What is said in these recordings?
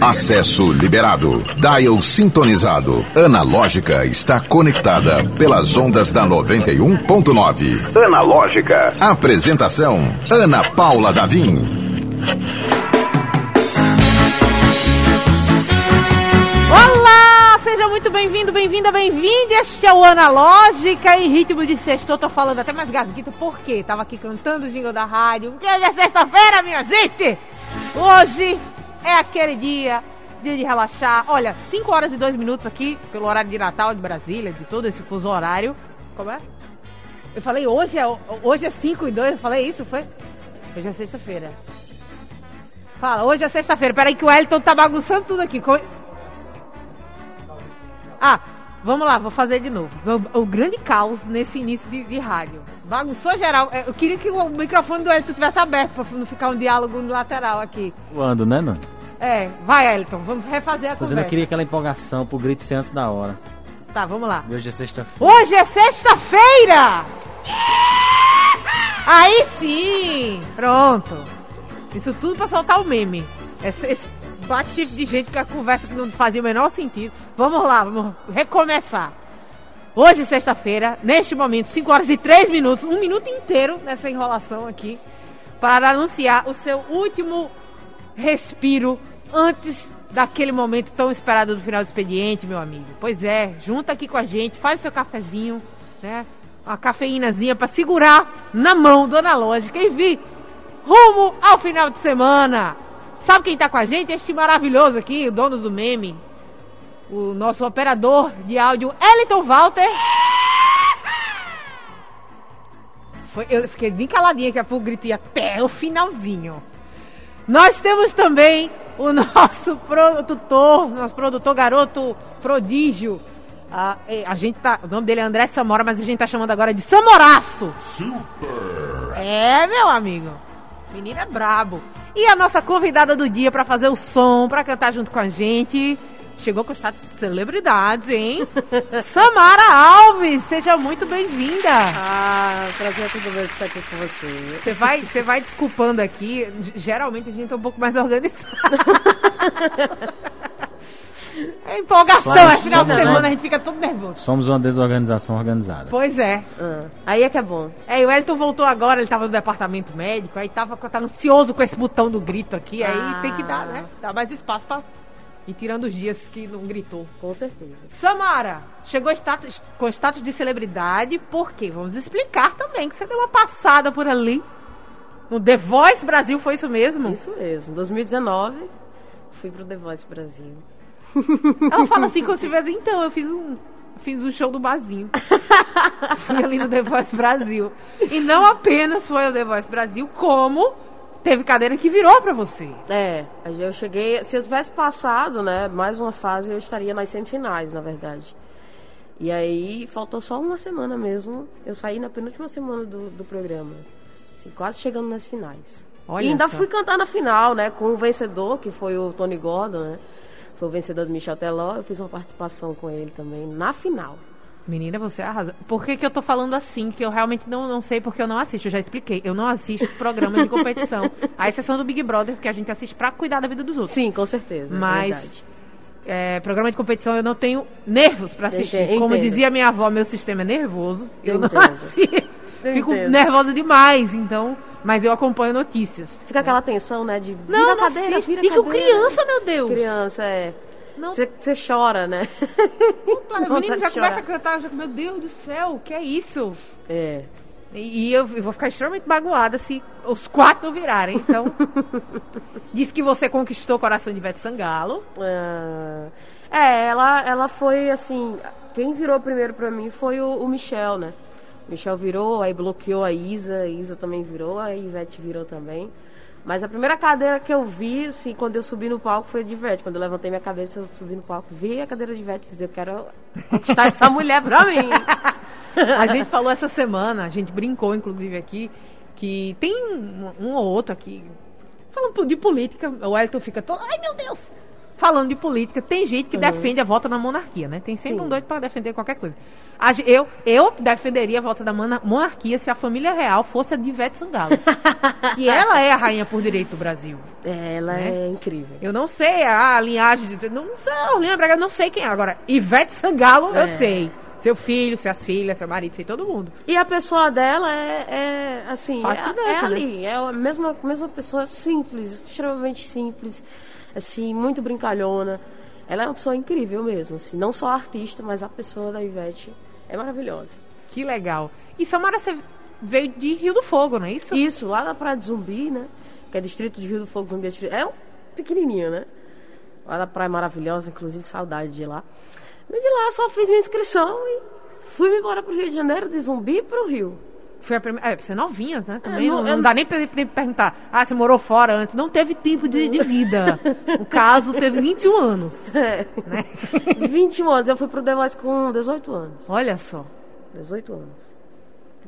Acesso liberado. Dial sintonizado. Analógica está conectada pelas ondas da 91.9. Analógica. Apresentação: Ana Paula Davim. Olá, seja muito bem-vindo, bem-vinda, bem-vinde. Este é o Analógica em ritmo de sexto. Tô falando até mais gasguito, por quê? Tava aqui cantando o jingle da rádio. Porque hoje é sexta-feira, minha gente! Hoje é aquele dia, dia de relaxar. Olha, 5 horas e 2 minutos aqui, pelo horário de Natal de Brasília, de todo esse fuso horário. Como é? Eu falei, hoje é, hoje é 5 e 2, eu falei isso, foi? Hoje é sexta-feira. Fala, hoje é sexta-feira. Peraí que o Elton tá bagunçando tudo aqui. Ah, vamos lá, vou fazer de novo. O, grande caos nesse início de, de rádio. Bagunçou geral. É, Eu queria que o microfone do Elton tivesse aberto pra não ficar um diálogo lateral aqui. Voando, né, Nando? É, vai, Elton, vamos refazer a eu conversa. não queria aquela empolgação pro grito ser antes da hora. Tá, vamos lá. Hoje é sexta-feira. Hoje é sexta-feira! Aí sim! Pronto. Isso tudo pra soltar o meme. Esse, esse bate de gente com a conversa que não fazia o menor sentido. Vamos lá, vamos recomeçar. Hoje, é sexta-feira, neste momento, 5 horas e 3 minutos, um minuto inteiro nessa enrolação aqui, para anunciar o seu último respiro antes daquele momento tão esperado do final do expediente, meu amigo. Pois é, junta aqui com a gente, faz seu cafezinho, né? Uma cafeínazinha para segurar na mão do analógica e vir rumo ao final de semana. Sabe quem tá com a gente? Este maravilhoso aqui, o dono do meme. O nosso operador de áudio, Eliton Walter. Foi, eu fiquei bem caladinha que a pouco gritei até o finalzinho. Nós temos também o nosso produtor, nosso produtor garoto prodígio. A, a gente tá, o nome dele é André Samora, mas a gente tá chamando agora de Samoraço. Super! É, meu amigo. Menino é brabo. E a nossa convidada do dia pra fazer o som, pra cantar junto com a gente, chegou com o status de celebridade, hein? Samara Alves, seja muito bem-vinda. Ah, prazer todo mundo estar aqui com você. Você vai, você vai desculpando aqui. Geralmente a gente é um pouco mais organizado. É empolgação, Claro, é final de somos, semana, né? a gente fica todo nervoso. Somos uma desorganização organizada. Pois é. Ah, aí é que é bom. É, e o Elton voltou agora, ele tava no departamento médico, aí tava tá ansioso com esse botão do grito aqui, aí Ah. tem que dar, né? Dá mais espaço pra ir tirando os dias que não gritou. Com certeza. Samara, chegou status, com status de celebridade, por quê? Vamos explicar também que você deu uma passada por ali. No The Voice Brasil, foi isso mesmo? Isso mesmo. 2019, fui pro The Voice Brasil. Ela fala assim como se tivesse, então, eu fiz um. Fiz um show do barzinho. Fui ali no The Voice Brasil. E não apenas foi o The Voice Brasil, como teve cadeira que virou pra você. É, aí eu cheguei. Se eu tivesse passado, né, mais uma fase, eu estaria nas semifinais, na verdade. E aí faltou só uma semana mesmo. Eu saí na penúltima semana do, do programa. Assim, quase chegando nas finais. Olha e ainda fui cantar na final, né? Com o vencedor, que foi o Tony Gordon, né? Foi o vencedor do Michel Teló. Eu fiz uma participação com ele também na final. Menina, você arrasa. Por que, que eu tô falando assim? Que eu realmente não, não sei porque eu não assisto. Eu já expliquei. Eu não assisto programa de competição. A exceção do Big Brother, porque a gente assiste pra cuidar da vida dos outros. Sim, com certeza. é Mas é, programa de competição eu não tenho nervos pra assistir. Entendo. Como dizia minha avó, meu sistema é nervoso. Eu não assisto. Fico Entendo. nervosa demais, então. Mas eu acompanho notícias. Fica aquela tensão, né? De vira Não, a não cadeira, vira a E que cadeira. criança, meu Deus. Criança, é. Você chora, né? Menina Vontade já começa a cantar, já, meu Deus do céu, o que é isso? É. E, e eu, eu vou ficar extremamente magoada se os quatro não virarem. Então, diz que você conquistou o coração de Ivete Sangalo. Ah, É, ela, ela foi assim. Quem virou primeiro pra mim foi o, o Michel, né? Michel virou, aí bloqueou a Isa, a Isa também virou, a Ivete virou também. Mas a primeira cadeira que eu vi, assim, quando eu subi no palco foi de Ivete. Quando eu levantei minha cabeça, eu subi no palco, vi a cadeira de Ivete e fiz, eu quero conquistar essa mulher pra mim. A gente falou essa semana, a gente brincou inclusive aqui, que tem um, um ou outro aqui, falando de política, o Elton fica todo, ai meu Deus, falando de política, tem gente que defende a volta da monarquia, né? Tem sempre Sim. um doido para defender qualquer coisa. Eu, eu defenderia a volta da mona- monarquia se a família real fosse a de Ivete Sangalo. que ela é a rainha por direito do Brasil. Ela Né? é incrível. Eu não sei a linhagem de. Não sei, eu não sei quem é. Agora, Ivete Sangalo, eu É. sei. Seu filho, suas filhas, seu marido, sei todo mundo. E a pessoa dela é, é assim, Fascinante, é, é né? ali, é a mesma, mesma pessoa simples, extremamente simples, assim, muito brincalhona. Ela é uma pessoa incrível mesmo, assim, não só a artista, mas a pessoa da Ivete é maravilhosa. Que legal. E Samara, você veio de Rio do Fogo, não é isso? Isso, lá na Praia de Zumbi, né? Que é distrito de Rio do Fogo, Zumbi, Atiri- é um pequenininho, né? Lá na Praia Maravilhosa, inclusive saudade de lá. E de lá só fiz minha inscrição e fui embora pro Rio de Janeiro, de Zumbi pro Rio. Foi a primeira. É, você é novinha, né? Também não- não, eu não dá nem pra, pra perguntar. Ah, você morou fora antes. Não teve tempo de, de vida. o caso teve 21 anos. É. Né? 21 anos, eu fui pro The Voice com 18 anos. Olha só. 18 anos.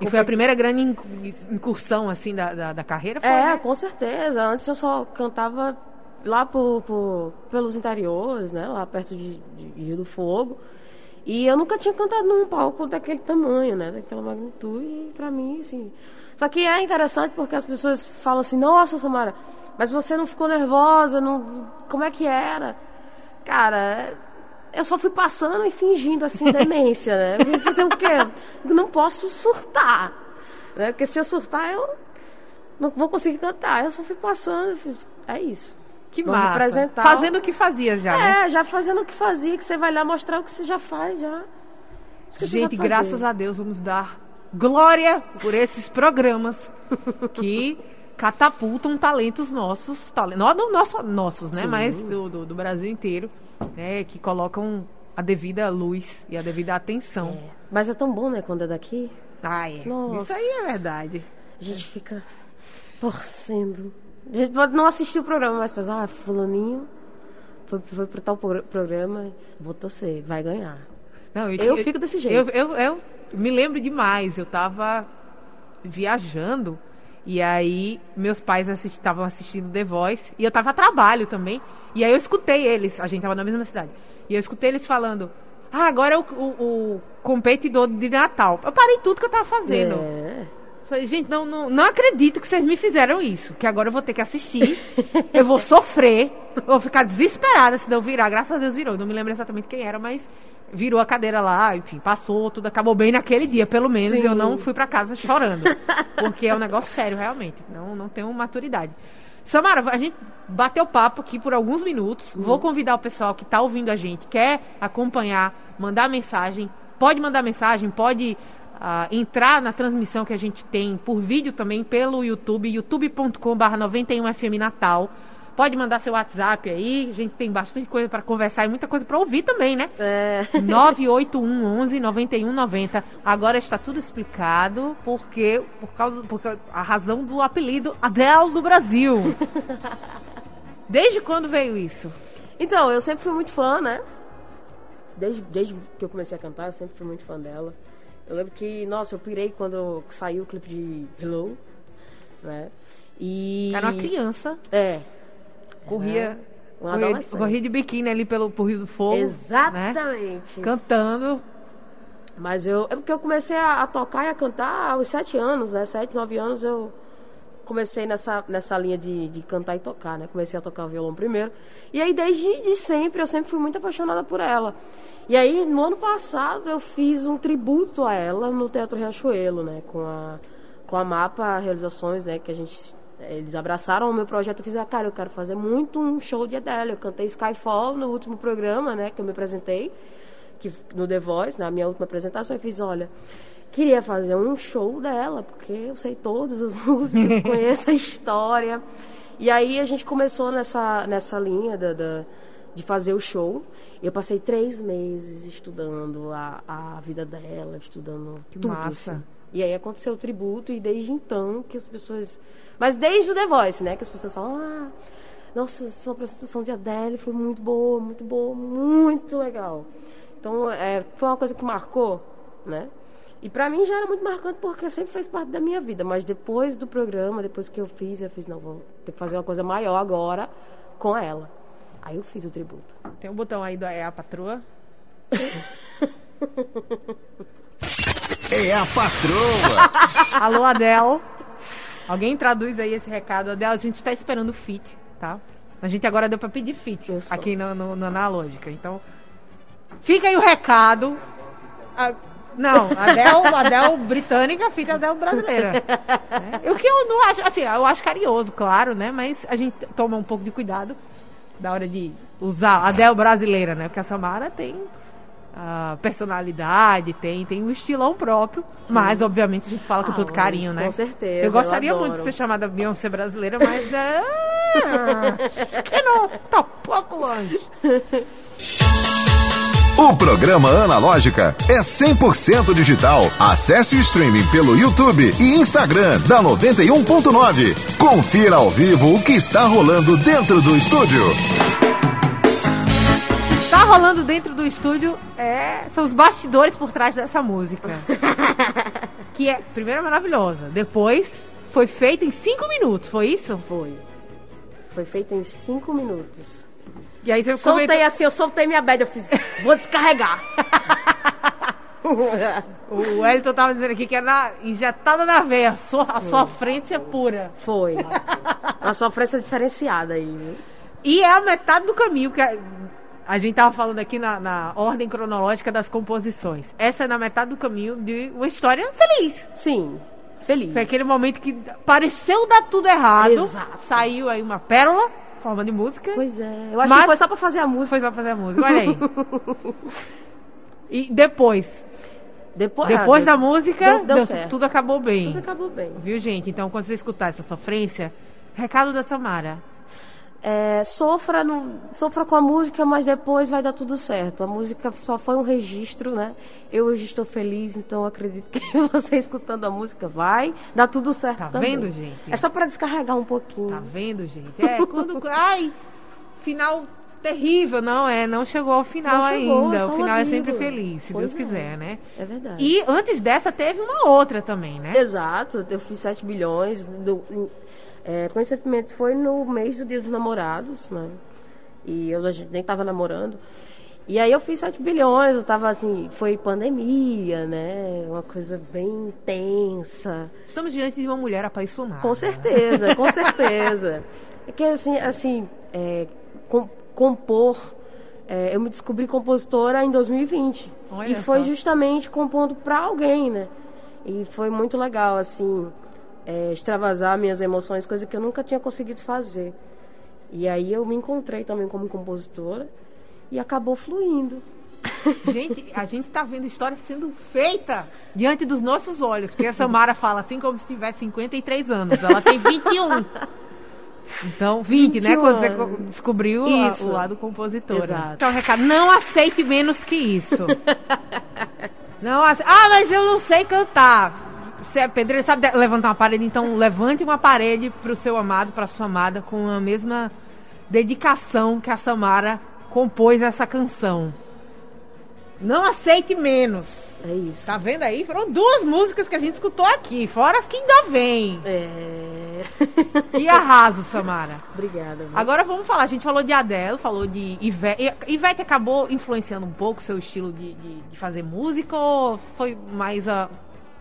E foi a primeira grande incu- incursão, assim, da, da, da carreira? Foi, É, né? com certeza. Antes eu só cantava lá por, por- pelos interiores, né? Lá perto de, de Rio do Fogo. E eu nunca tinha cantado num palco daquele tamanho, né? Daquela magnitude. E pra mim, assim. Só que é interessante porque as pessoas falam assim: Nossa, Samara, mas você não ficou nervosa? Não... Como é que era? Cara, eu só fui passando e fingindo assim demência, né? Eu fazer o quê? Não posso surtar. Né? Porque se eu surtar, eu não vou conseguir cantar. Eu só fui passando e fiz. É isso. Que Vamos massa. apresentar. Fazendo o que fazia já, né? É, já fazendo o que fazia, que você vai lá mostrar o que você já faz, já. Gente, graças a Deus, vamos dar glória por esses programas que catapultam talentos nossos, talentos, não, não nosso- nossos, né? Sim. Mas do, do, do Brasil inteiro, né? Que colocam a devida luz e a devida atenção. É. Mas é tão bom, né, quando é daqui. Ah, é. Nossa. Isso aí é verdade. A gente fica torcendo. A gente pode não assistir o programa, mas pensa, ah, fulaninho foi, foi pro tal pro- programa, vou torcer, vai ganhar. Não, e Eu que- fico desse jeito. Eu, eu, eu me lembro demais. Eu tava viajando e aí meus pais estavam assistindo The Voice e eu tava a trabalho também. E aí eu escutei eles, a gente tava na mesma cidade. E eu escutei eles falando: Ah, agora é o, o, o competidor de Natal. Eu parei tudo que eu tava fazendo. É. Falei, gente, não, não, não acredito que vocês me fizeram isso. Que agora eu vou ter que assistir. eu vou sofrer. Vou ficar desesperada se não virar. Graças a Deus virou. Não me lembro exatamente quem era, mas virou a cadeira lá. Enfim, passou, tudo acabou bem naquele dia, pelo menos. Sim. Eu não fui pra casa chorando. porque é um negócio sério, realmente. Não, não tenho maturidade. Samara, a gente bateu papo aqui por alguns minutos. Vou convidar o pessoal que está ouvindo a gente, quer acompanhar, mandar mensagem. Pode mandar mensagem, pode entrar na transmissão que a gente tem por vídeo também pelo YouTube, youtube.com.br 91FM Natal. Pode mandar seu WhatsApp aí, a gente tem bastante coisa para conversar e muita coisa para ouvir também, né? É. 981 11 91 90. Agora está tudo explicado porque por causa porque a razão do apelido Adele do Brasil. Desde quando veio isso? Então, eu sempre fui muito fã, né? Desde, desde que eu comecei a cantar, eu sempre fui muito fã dela. Eu lembro que, nossa, eu pirei quando saiu o clipe de Hello, né? E... Era uma criança, É, corria, corria, corria de biquíni ali pelo por Rio do Fogo, né? exatamente. Cantando. Mas eu... É porque eu comecei a, a tocar e a cantar aos sete anos, né? Sete, nove anos eu comecei nessa, nessa linha de, de cantar e tocar, né? Comecei a tocar violão primeiro. E aí, desde de sempre, eu sempre fui muito apaixonada por ela. E aí, no ano passado, eu fiz um tributo a ela no Teatro Riachuelo, né? Com a, com a Mapa Realizações, né? Que a gente... Eles abraçaram o meu projeto. Fiz, ah, cara, eu quero fazer muito um show de Adele. Eu cantei Skyfall no último programa, né? Que eu me apresentei. Que, no The Voice, na minha última apresentação. Eu fiz, olha... Queria fazer um show dela, porque eu sei todas as músicas, conheço a história. E aí a gente começou nessa, nessa linha da, da- de fazer o show. Eu passei três meses estudando a, a vida dela, estudando Que tudo. massa. assim. E aí aconteceu o tributo, e desde então que as pessoas. Mas desde o The Voice, né? Que as pessoas falam, ah, nossa, sua apresentação de Adele foi muito boa, muito boa, muito legal. Então, é, foi uma coisa que marcou, né? E pra mim já era muito marcante porque sempre fez parte da minha vida. Mas depois do programa, depois que eu fiz, eu fiz, não, vou ter que fazer uma coisa maior agora com ela. Aí eu fiz o tributo. Tem um botão aí do É a Patroa. É a patroa. Alô, Adel. Alguém traduz aí esse recado. Adel, a gente tá esperando o fit, tá? A gente agora deu pra pedir fit aqui no, no, no Analógica. Então, fica aí o recado. Ah, não, Adel, Adel britânica, fit Adel brasileira. né? O que eu não acho, assim, eu acho carinhoso, claro, né? Mas a gente toma um pouco de cuidado da hora de usar Adel brasileira, né? Porque a Samara tem a personalidade, tem, tem um estilão próprio, mas obviamente a gente fala com Ah, todo carinho, com né? certeza, Eu gostaria eu muito de ser chamada Beyoncé brasileira, mas é. que não, tá pouco longe. O programa Analógica é 100% digital. Acesse o streaming pelo YouTube e Instagram da 91.9. Confira ao vivo o que está rolando dentro do estúdio. Tá rolando dentro do estúdio é, são os bastidores por trás dessa música. que é, primeiro, maravilhosa. Depois, foi feita em cinco minutos, foi isso? Foi. Foi feito em cinco minutos. E aí você Soltei assim, eu soltei minha bad, eu fiz, vou descarregar. O Wellington tava dizendo aqui que é na, injetada na veia, a, so, a sofrência pura. Foi. Uma sofrência diferenciada aí? E é a metade do caminho que a, a gente tava falando aqui na, na ordem cronológica das composições. Essa é na metade do caminho de uma história feliz. Sim, feliz. Foi aquele momento que pareceu dar tudo errado. Exato. Saiu aí uma pérola, forma de música. Pois é. Eu acho Mas- que foi só pra fazer a música. Foi só fazer a música, olha aí. e depois, Depois, depois ah, da música, deu, deu deu- certo. tudo acabou bem. Tudo acabou bem. Viu, gente? Então, quando você escutar essa sofrência, recado da Samara. É, sofra, no, sofra com a música, mas depois vai dar tudo certo. A música só foi um registro, né? Eu hoje estou feliz, então acredito que você escutando a música vai dar tudo certo Tá também. vendo, gente? É só pra descarregar um pouquinho. Tá vendo, gente? É, quando. Ai, final terrível. Não, é, não chegou ao final chegou, ainda. é o final é sempre feliz, se Pois Deus é. quiser, né? É verdade. E antes dessa teve uma outra também, né? Exato, eu fiz 7 bilhões. Do, é, coincidentemente foi no mês do Dia dos Namorados, né? E eu a gente nem tava namorando. E aí eu fiz 7 bilhões, eu tava assim, foi pandemia, né? Uma coisa bem intensa. Estamos diante de uma mulher apaixonada. Com certeza, com certeza. É que assim, assim é, com- compor. é, eu me descobri compositora em 2020. Olha e foi só. justamente compondo para alguém, né? E foi muito legal, assim, é, extravasar minhas emoções, coisa que eu nunca tinha conseguido fazer. E aí eu me encontrei também como compositora e acabou fluindo. Gente, a gente tá vendo história sendo feita diante dos nossos olhos. Porque a Samara fala assim como se tivesse 53 anos. Ela tem 21. Então, 20, né? 21 Quando você descobriu a- o lado compositora. Exato. Então, recado, não aceite menos que isso. não ace... Ah, mas eu não sei cantar. Você é pedreiro, sabe levantar uma parede? Então, levante uma parede pro seu amado, pra sua amada, com a mesma dedicação que a Samara compôs essa canção. Não aceite menos. É isso. Tá vendo aí? Foram duas músicas que a gente escutou aqui, fora as que ainda vem. É... Que arraso, Samara. Obrigada. viu? Agora vamos falar, a gente falou de Adele, falou de Ivete. Ivete acabou influenciando um pouco o seu estilo de, de, de fazer música ou foi mais a,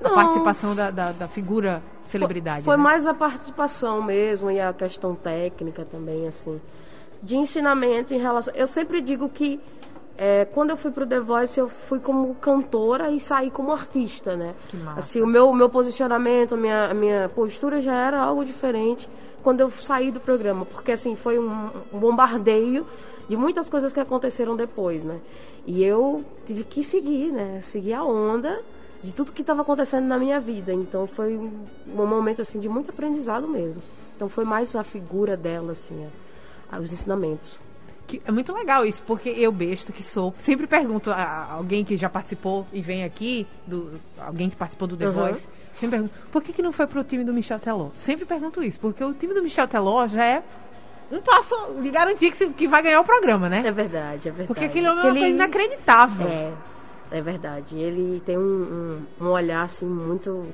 a Não. participação da, da, da figura celebridade? Foi né? mais a participação mesmo e a questão técnica também, assim. De ensinamento em relação. Eu sempre digo que é, quando eu fui pro The Voice, eu fui como cantora e saí como artista, né? Que massa. Assim, o meu, meu posicionamento, a minha, a minha postura já era algo diferente quando eu saí do programa. Porque, assim, foi um, um bombardeio de muitas coisas que aconteceram depois, né? E eu tive que seguir, né? Seguir a onda de tudo que estava acontecendo na minha vida. Então foi um, um momento assim de muito aprendizado mesmo. Então foi mais a figura dela assim, a- os ensinamentos. Que é muito legal isso, porque eu, besta que sou, sempre pergunto a a alguém que já participou e vem aqui, do, alguém que participou do The Uhum. Voice, sempre pergunto, por que, que não foi pro time do Michel Teló? Sempre pergunto isso, porque o time do Michel Teló já é um passo de garantir que, que vai ganhar o programa, né? É verdade, é verdade. Porque aquele homem é uma Aquele- coisa inacreditável. É, é verdade. Ele tem um, um, um olhar assim muito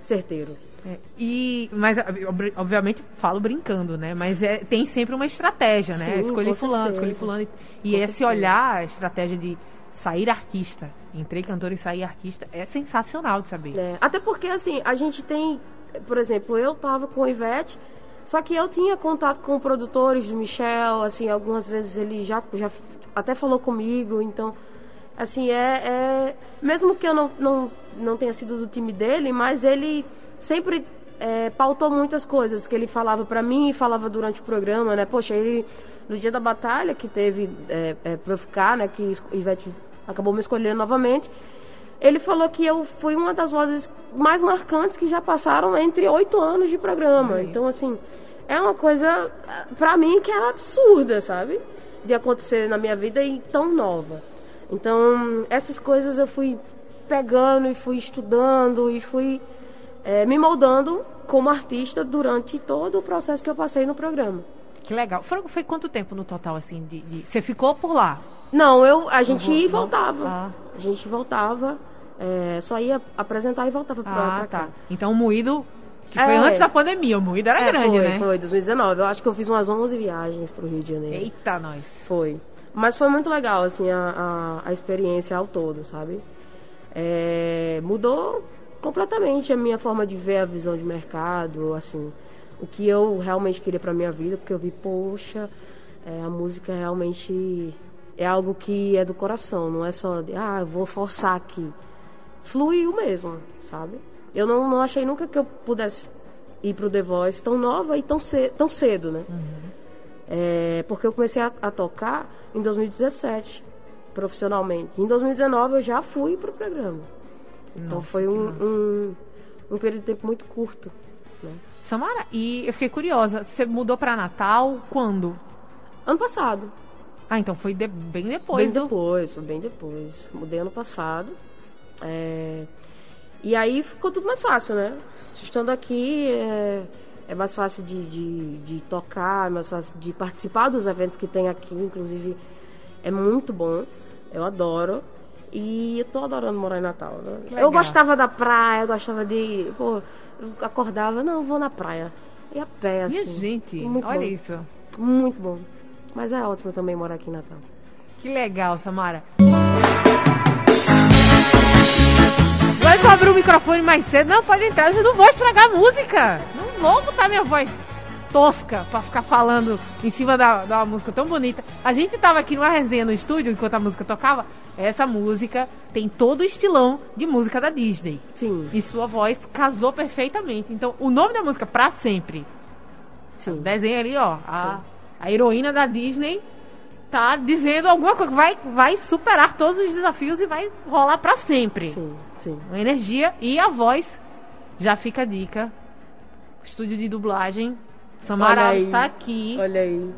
certeiro. É, e, mas, ob- obviamente, falo brincando, né? Mas é, tem sempre uma estratégia, né? Sim, escolhi fulano, escolhi fulano. E, e Com esse certeza. olhar, a estratégia de sair artista. Entrei cantor e sair artista é sensacional de saber. É, até porque, assim, a gente tem, por exemplo, eu tava com o Ivete, só que eu tinha contato com produtores do Michel, assim, algumas vezes ele já, já até falou comigo, então, assim, é, é- mesmo que eu não, não, não tenha sido do time dele, mas ele sempre é, pautou muitas coisas que ele falava pra mim e falava durante o programa, né? Poxa, ele, no dia da batalha que teve é, é, pra eu ficar, né, que Ivete acabou me escolhendo novamente, ele falou que eu fui uma das vozes mais marcantes que já passaram entre oito anos de programa. Então, assim, é uma coisa, pra mim, que é absurda, sabe? De acontecer na minha vida e tão nova. Então, essas coisas eu fui pegando e fui estudando e fui eh, me moldando como artista durante todo o processo que eu passei no programa. Que legal. Foi, foi quanto tempo no total, assim, de, de- Você ficou por lá? Não, eu, a gente e não? voltava. Ah. A gente voltava, eh, só ia apresentar e voltava pra, Ah, pra cá. tá. Então o moído, que foi É. antes da pandemia, o moído era É, grande, foi, né? Foi, 2019. Eu acho que eu fiz umas 11 viagens pro Rio de Janeiro. Eita, nós. Foi. Mas foi muito legal, assim, a, a, a experiência ao todo, sabe? É, mudou completamente a minha forma de ver a visão de mercado, assim, o que eu realmente queria pra minha vida, porque eu vi, poxa, é, a música realmente é algo que é do coração, não é só de, ah, eu vou forçar aqui. Fluiu mesmo, sabe? Eu não, não achei nunca que eu pudesse ir pro The Voice tão nova e tão, ce tão cedo, né? É, porque eu comecei a, a tocar em 2017, profissionalmente. Em 2019 eu já fui pro programa. Então Nossa, foi um, um, um período de tempo muito curto. Né? Samara, e eu fiquei curiosa, você mudou pra Natal quando? Ano passado. Ah, então foi de- bem depois bem do... depois, bem depois. Mudei ano passado. É, E aí ficou tudo mais fácil, né? Estando aqui é, é mais fácil de, de, de tocar, é mais fácil de participar dos eventos que tem aqui, inclusive é muito bom. Eu adoro. E eu tô adorando morar em Natal. Né? Eu gostava da praia, eu gostava de. Pô, eu acordava, não, eu vou na praia. E a pé, assim. Minha gente, Muito olha bom. isso. Muito bom. Mas é ótimo também morar aqui em Natal. Que legal, Samara. Vai abrir o microfone mais cedo. Não, pode entrar. Eu não vou estragar a música. Vou botar minha voz tosca pra ficar falando em cima da, da música tão bonita. A gente tava aqui numa resenha no estúdio enquanto a música tocava. Essa música tem todo o estilão de música da Disney. Sim, E sua voz casou perfeitamente. Então, o nome da música, Pra Sempre, sim. Desenho ali, ó. A, Sim. a heroína da Disney tá dizendo alguma coisa. Vai, vai superar todos os desafios e vai rolar pra sempre. Sim, sim. Uma energia e a voz. Já fica a dica. Estúdio de dublagem. Samara Olha aí. está aqui. Olha aí.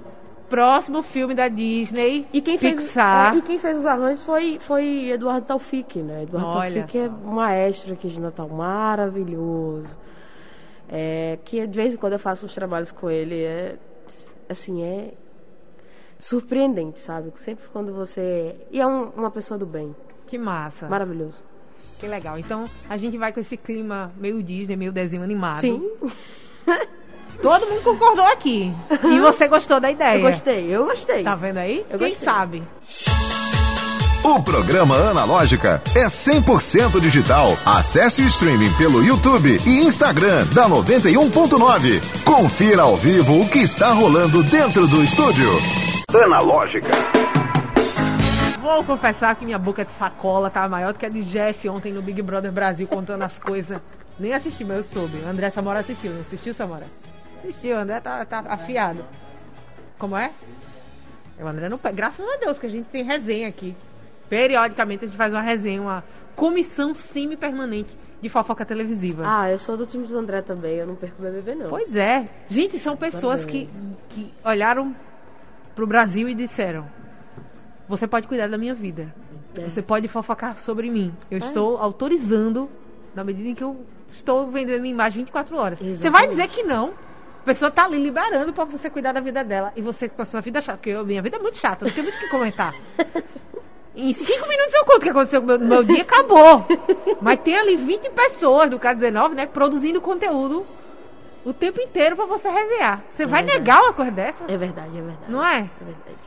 Próximo filme da Disney. E quem fez, Pixar. é, e quem fez os arranjos foi, foi Eduardo Taufik, né? Eduardo Olha Taufik é um maestro aqui de Natal, maravilhoso. É, que de vez em quando eu faço os trabalhos com ele, é assim, é surpreendente, sabe? Sempre quando você. E é um- uma pessoa do bem. Que massa. Maravilhoso. Que legal. Então, a gente vai com esse clima meio Disney, meio desenho animado. Sim, Todo mundo concordou aqui. E você gostou da ideia. eu gostei, eu gostei. Tá vendo aí? Eu Quem gostei. sabe? O programa Analógica é 100% digital. Acesse o streaming pelo YouTube e Instagram da 91.9. Confira ao vivo o que está rolando dentro do estúdio. Analógica. Vou confessar que minha boca de sacola tá maior do que a de Jesse ontem no Big Brother Brasil contando as coisas. Nem assisti, mas eu soube. O André Samora assistiu, não assistiu, Samora? Assistiu, o André tá, tá afiado. Como é? O André não pega. Graças a Deus que a gente tem resenha aqui. Periodicamente a gente faz uma resenha, uma comissão semi-permanente de fofoca televisiva. Ah, eu sou do time do André também, eu não perco o BBB não. Pois é. Gente, são pessoas que, que olharam pro Brasil e disseram: Você pode cuidar da minha vida. É. Você pode fofocar sobre mim. Eu estou autorizando, na medida em que eu estou vendendo minha imagem 24 horas. Você vai Exatamente. dizer que não. A pessoa tá ali liberando pra você cuidar da vida dela. E você com a sua vida chata. Porque eu- minha vida é muito chata, não tem muito o que comentar. Em cinco minutos eu conto o que aconteceu meu, meu dia, acabou. Mas tem ali 20 pessoas do K19, né, produzindo conteúdo o tempo inteiro pra você resenhar. Você vai verdade. negar uma coisa dessa? É verdade, é verdade. Não é? É verdade.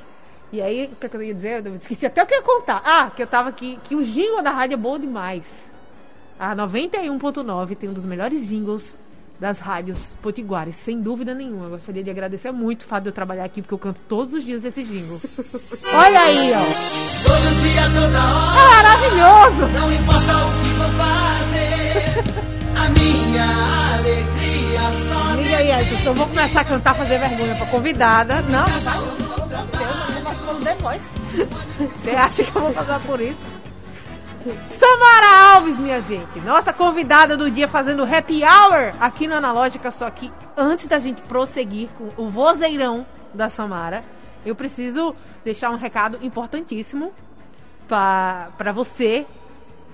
E aí, o que, é que eu ia dizer? Eu esqueci até o que eu ia contar. Ah, que eu tava aqui, que o jingle da rádio é bom demais. A 91.9 tem um dos melhores jingles das rádios potiguares, sem dúvida nenhuma. Eu gostaria de agradecer muito o fato de eu trabalhar aqui, porque eu canto todos os dias esse jingle. Olha aí, ó. Todo dia, toda hora, É maravilhoso! não importa o que vou fazer. A minha alegria só Liga aí, Ayrton. Eu vou começar a cantar, fazer vergonha pra convidada. Não, não eu não The Voice. Você acha que eu vou passar por isso? Samara Alves, minha gente. Nossa convidada do dia fazendo happy hour aqui no Analógica. Só que antes da gente prosseguir com o vozeirão da Samara, eu preciso deixar um recado importantíssimo para você,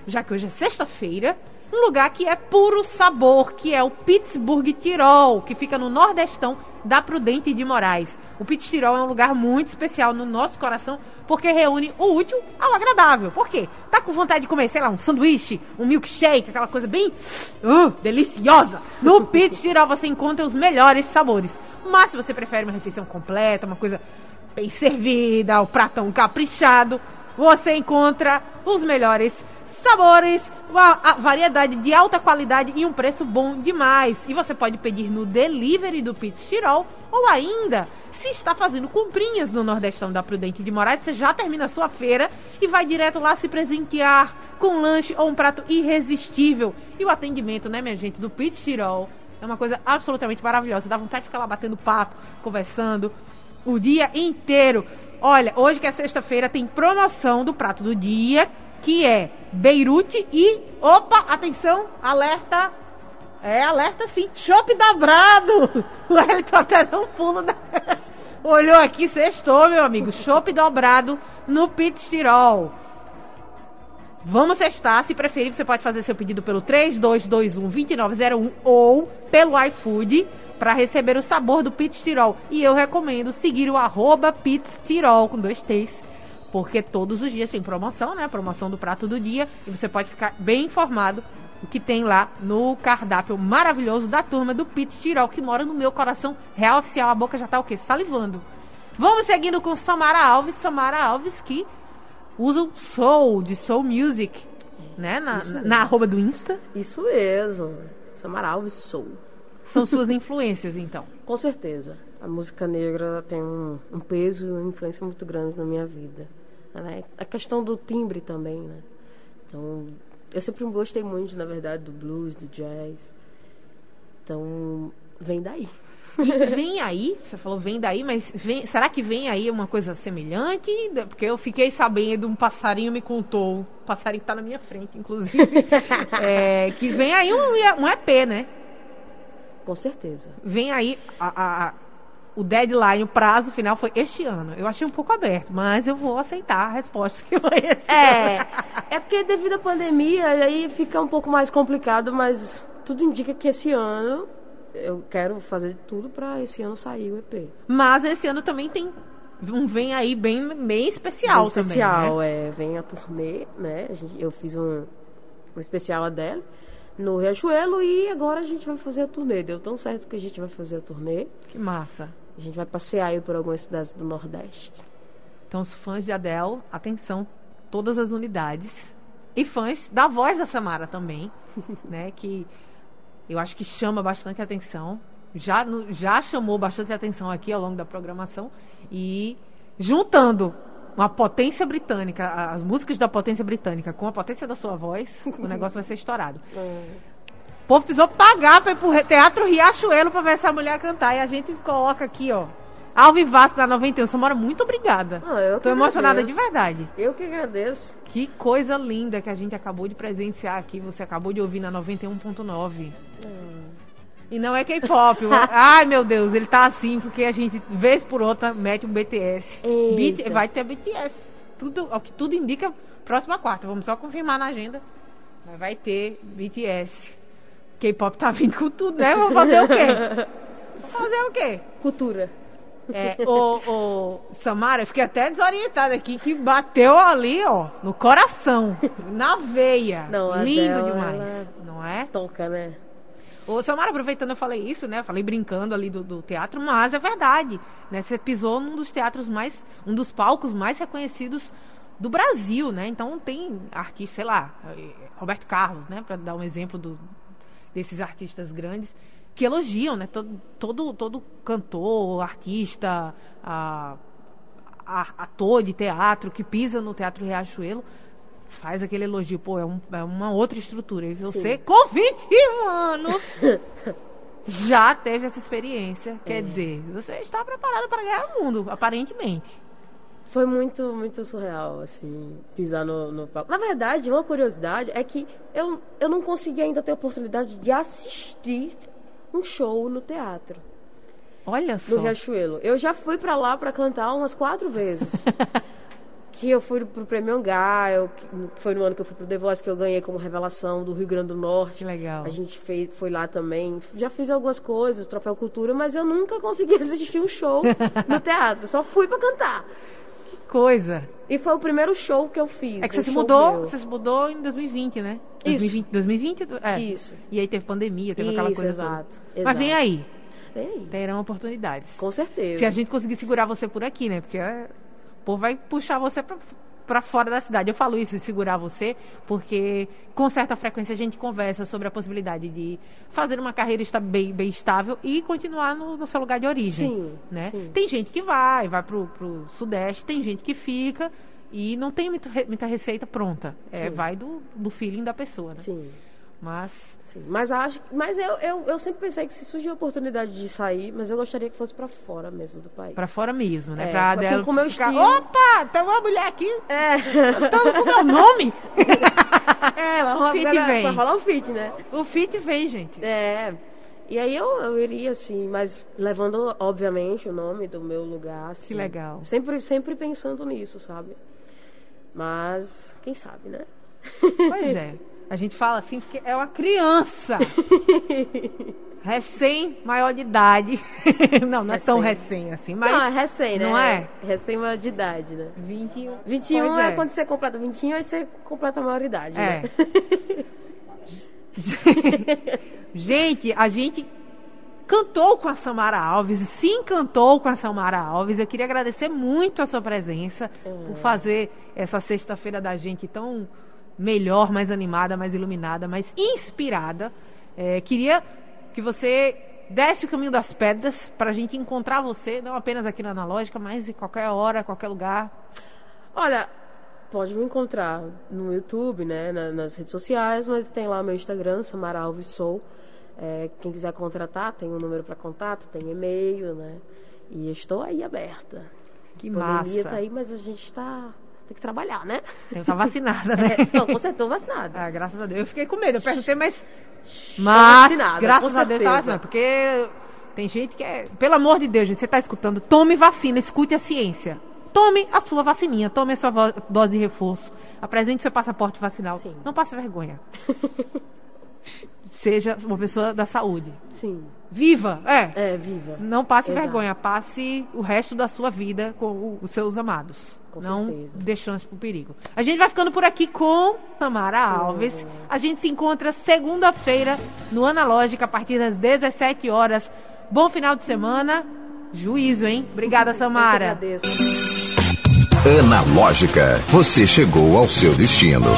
já que hoje é sexta-feira, um lugar que é puro sabor, que é o Pittsburgh Tirol, que fica no nordestão da Prudente de Moraes. O Pitts Tirol é um lugar muito especial no nosso coração, porque reúne o útil ao agradável. Por quê? Tá com vontade de comer, sei lá, um sanduíche, um milkshake, aquela coisa bem uh, deliciosa? No Pitts Tirol você encontra os melhores sabores. Mas se você prefere uma refeição completa, uma coisa bem servida, o pratão caprichado, você encontra os melhores sabores, uma variedade de alta qualidade e um preço bom demais. E você pode pedir no delivery do Pit Tirol ou ainda, se está fazendo comprinhas no Nordestão da Prudente de Moraes, você já termina a sua feira e vai direto lá se presentear com um lanche ou um prato irresistível. E o atendimento, né, minha gente, do Pit Tirol é uma coisa absolutamente maravilhosa. Dá vontade de ficar lá batendo papo, conversando o dia inteiro. Olha, hoje que é sexta-feira tem promoção do prato do dia, que é Beirute e. Opa, atenção, alerta. É, alerta sim. Chopp dobrado. O Wellington até não pulo da. Olhou aqui, sextou, meu amigo. Chopp dobrado no Pit Tirol. Vamos testar. Se preferir, você pode fazer seu pedido pelo 3221-2901 ou pelo iFood para receber o sabor do Pit Tirol. E eu recomendo seguir o arroba Pits Tirol com dois T's. Porque todos os dias tem promoção, né? Promoção do prato do dia. E você pode ficar bem informado do que tem lá no cardápio maravilhoso da turma do Pit Tirol, que mora no meu coração real oficial. A boca já tá o quê? Salivando. Vamos seguindo com Samara Alves. Samara Alves que usa o Soul, de Soul Music, né? Na, na, na arroba do Insta. Isso mesmo. Samara Alves Soul. São suas influências, então. Com certeza. A música negra tem um, um peso e uma influência muito grande na minha vida. Né? A questão do timbre também, né? Então, eu sempre gostei muito, na verdade, do blues, do jazz. Então, vem daí. Vem aí, você falou vem daí, mas vem, será que vem aí uma coisa semelhante? Porque eu fiquei sabendo, um passarinho me contou, um passarinho que tá na minha frente, inclusive, é, que vem aí um, um EP, né? Com certeza. Vem aí a, a- o deadline, o prazo final foi este ano. Eu achei um pouco aberto, mas eu vou aceitar a resposta que foi esse. É, é porque devido à pandemia, aí fica um pouco mais complicado, mas tudo indica que esse ano eu quero fazer tudo pra esse ano sair o EP. Mas esse ano também tem um vem aí bem, bem especial, Bem especial, também. né? é, vem a turnê, né? A gente, eu fiz um, um especial Adele no Riachuelo e agora a gente vai fazer a turnê. Deu tão certo que a gente vai fazer a turnê. Que massa. A gente vai passear aí por algumas cidades do Nordeste. Então, os fãs de Adele, atenção, todas as unidades. E fãs da voz da Samara também, né? Que eu acho que chama bastante atenção. Já, já chamou bastante atenção aqui ao longo da programação. E juntando uma potência britânica, as músicas da potência britânica com a potência da sua voz, o negócio vai ser estourado. O povo precisou pagar pra ir pro Teatro Riachuelo pra ver essa mulher cantar. E a gente coloca aqui, ó. Alvivaço da 91. Samara, muito obrigada. Ah, eu Tô emocionada de agradeço. verdade. Eu que agradeço. Que coisa linda que a gente acabou de presenciar aqui. Você acabou de ouvir na 91.9. E não é K-pop. Ai, meu Deus, ele tá assim porque a gente, vez por outra, mete um BTS. Eita. Vai ter BTS. Tudo, ao que tudo indica, próxima quarta. Vamos só confirmar na agenda. Mas vai ter BTS. K-pop tá vindo com tudo, né? Vamos fazer o quê? Vamos fazer o quê? Cultura. É, ô, ô, Samara, eu fiquei até desorientada aqui, que bateu ali, ó, no coração, na veia. Não, Lindo dela, demais, não é? Toca, né? Ô, Samara, aproveitando, eu falei isso, né? Eu falei brincando ali do, do teatro, mas é verdade. Né? Você pisou num dos teatros mais. um dos palcos mais reconhecidos do Brasil, né? Então tem artistas, sei lá, eh, Roberto Carlos, né? Para dar um exemplo do, desses artistas grandes, que elogiam, né? Todo, todo, todo cantor, artista, a- a- ator de teatro que pisa no Teatro Riachuelo faz aquele elogio. Pô, é, um- é uma outra estrutura. E você, com 21 anos, já teve essa experiência. Quer dizer, você está preparado para ganhar o mundo, aparentemente. Foi muito, muito surreal, assim, pisar no, no palco. Na verdade, uma curiosidade é que eu, eu não consegui ainda ter a oportunidade de assistir um show no teatro, Olha no só. Riachuelo. Eu já fui pra lá pra cantar umas quatro vezes. que eu fui pro Prêmio Angá, eu, que foi no ano que eu fui pro The Voice, que eu ganhei como revelação do Rio Grande do Norte. Que legal. A gente fez, foi lá também. Já fiz algumas coisas, Troféu Cultura, mas eu nunca consegui assistir um show no teatro. Só fui pra cantar. Que coisa. E foi o primeiro show que eu fiz. É que você se mudou, meu. você se mudou em 2020, né? Isso. 2020, 2020? É. Isso. E aí teve pandemia, teve aquela Isso, coisa exato, toda. exato. Mas vem aí, Tem, terão oportunidades. com certeza. Se a gente conseguir segurar você por aqui, né? Porque é, povo vai puxar você pra, pra fora da cidade. Eu falo isso, de segurar você, porque com certa frequência a gente conversa sobre a possibilidade de fazer uma carreira bem, bem estável e continuar no, no seu lugar de origem. Sim, né? sim. Tem gente que vai, vai pro, pro Sudeste, tem gente que fica e não tem muita receita pronta. É, vai do, do feeling da pessoa, né? Sim, Mas sim. Mas, acho, mas eu, eu, eu sempre pensei que se surgir a oportunidade de sair, mas eu gostaria que fosse pra fora mesmo do país. pra fora mesmo, né? É, pra assim dela como eu ficar, estilo. Opa, tem uma mulher aqui, É. então com meu nome. é, vai O fit vai, vem. rolar o fit, né? O fit vem, gente. É. E aí eu, eu iria, assim, mas levando, obviamente, o nome do meu lugar. Assim, Que legal. Sempre, sempre pensando nisso, sabe? Mas, quem sabe, né? Pois é. A gente fala assim porque é uma criança. Recém maior de idade. Não, não é tão Recém. recém assim, mas. não, é recém, né? Não é? Recém maior de idade, né? 21. 21 Pois é. quando você completa 21, aí você completa a maioridade, É. né? Gente, a gente cantou com a Samara Alves, se encantou com a Samara Alves. Eu queria agradecer muito a sua presença por fazer essa sexta-feira da gente tão melhor, mais animada, mais iluminada, mais inspirada. É, queria que você desse o caminho das pedras para a gente encontrar você, não apenas aqui na Analógica, mas em qualquer hora, qualquer lugar. Olha, pode me encontrar no YouTube, né? na- nas redes sociais, mas tem lá meu Instagram, Samara Alves Sou. É, quem quiser contratar, tem um número para contato, tem e-mail, né? E estou aí aberta. Que A pandemia massa. tá aí, mas a gente está tem que trabalhar, né? Eu tá vacinada, né? É, não, com certeza, tô vacinada. Ah, graças a Deus. Eu fiquei com medo, eu perguntei, mas. Mas, vacinada, graças a Deus, tá vacinada. Porque tem gente que é. Pelo amor de Deus, gente, você tá escutando, tome vacina, escute a ciência. Tome a sua vacininha, tome a sua dose de reforço. Apresente seu passaporte vacinal. Sim. Não passe vergonha. Seja uma pessoa da saúde. Sim. Viva! É. É, viva. Não passe Exato. vergonha, passe o resto da sua vida com o- os seus amados. Com não certeza. dê chance pro perigo. A gente vai ficando por aqui com Tamara Alves. A gente se encontra segunda-feira no Analógica a partir das 17 horas. Bom final de semana. Juízo, hein? Obrigada, Eu Samara. agradeço. Analógica, você chegou ao seu destino.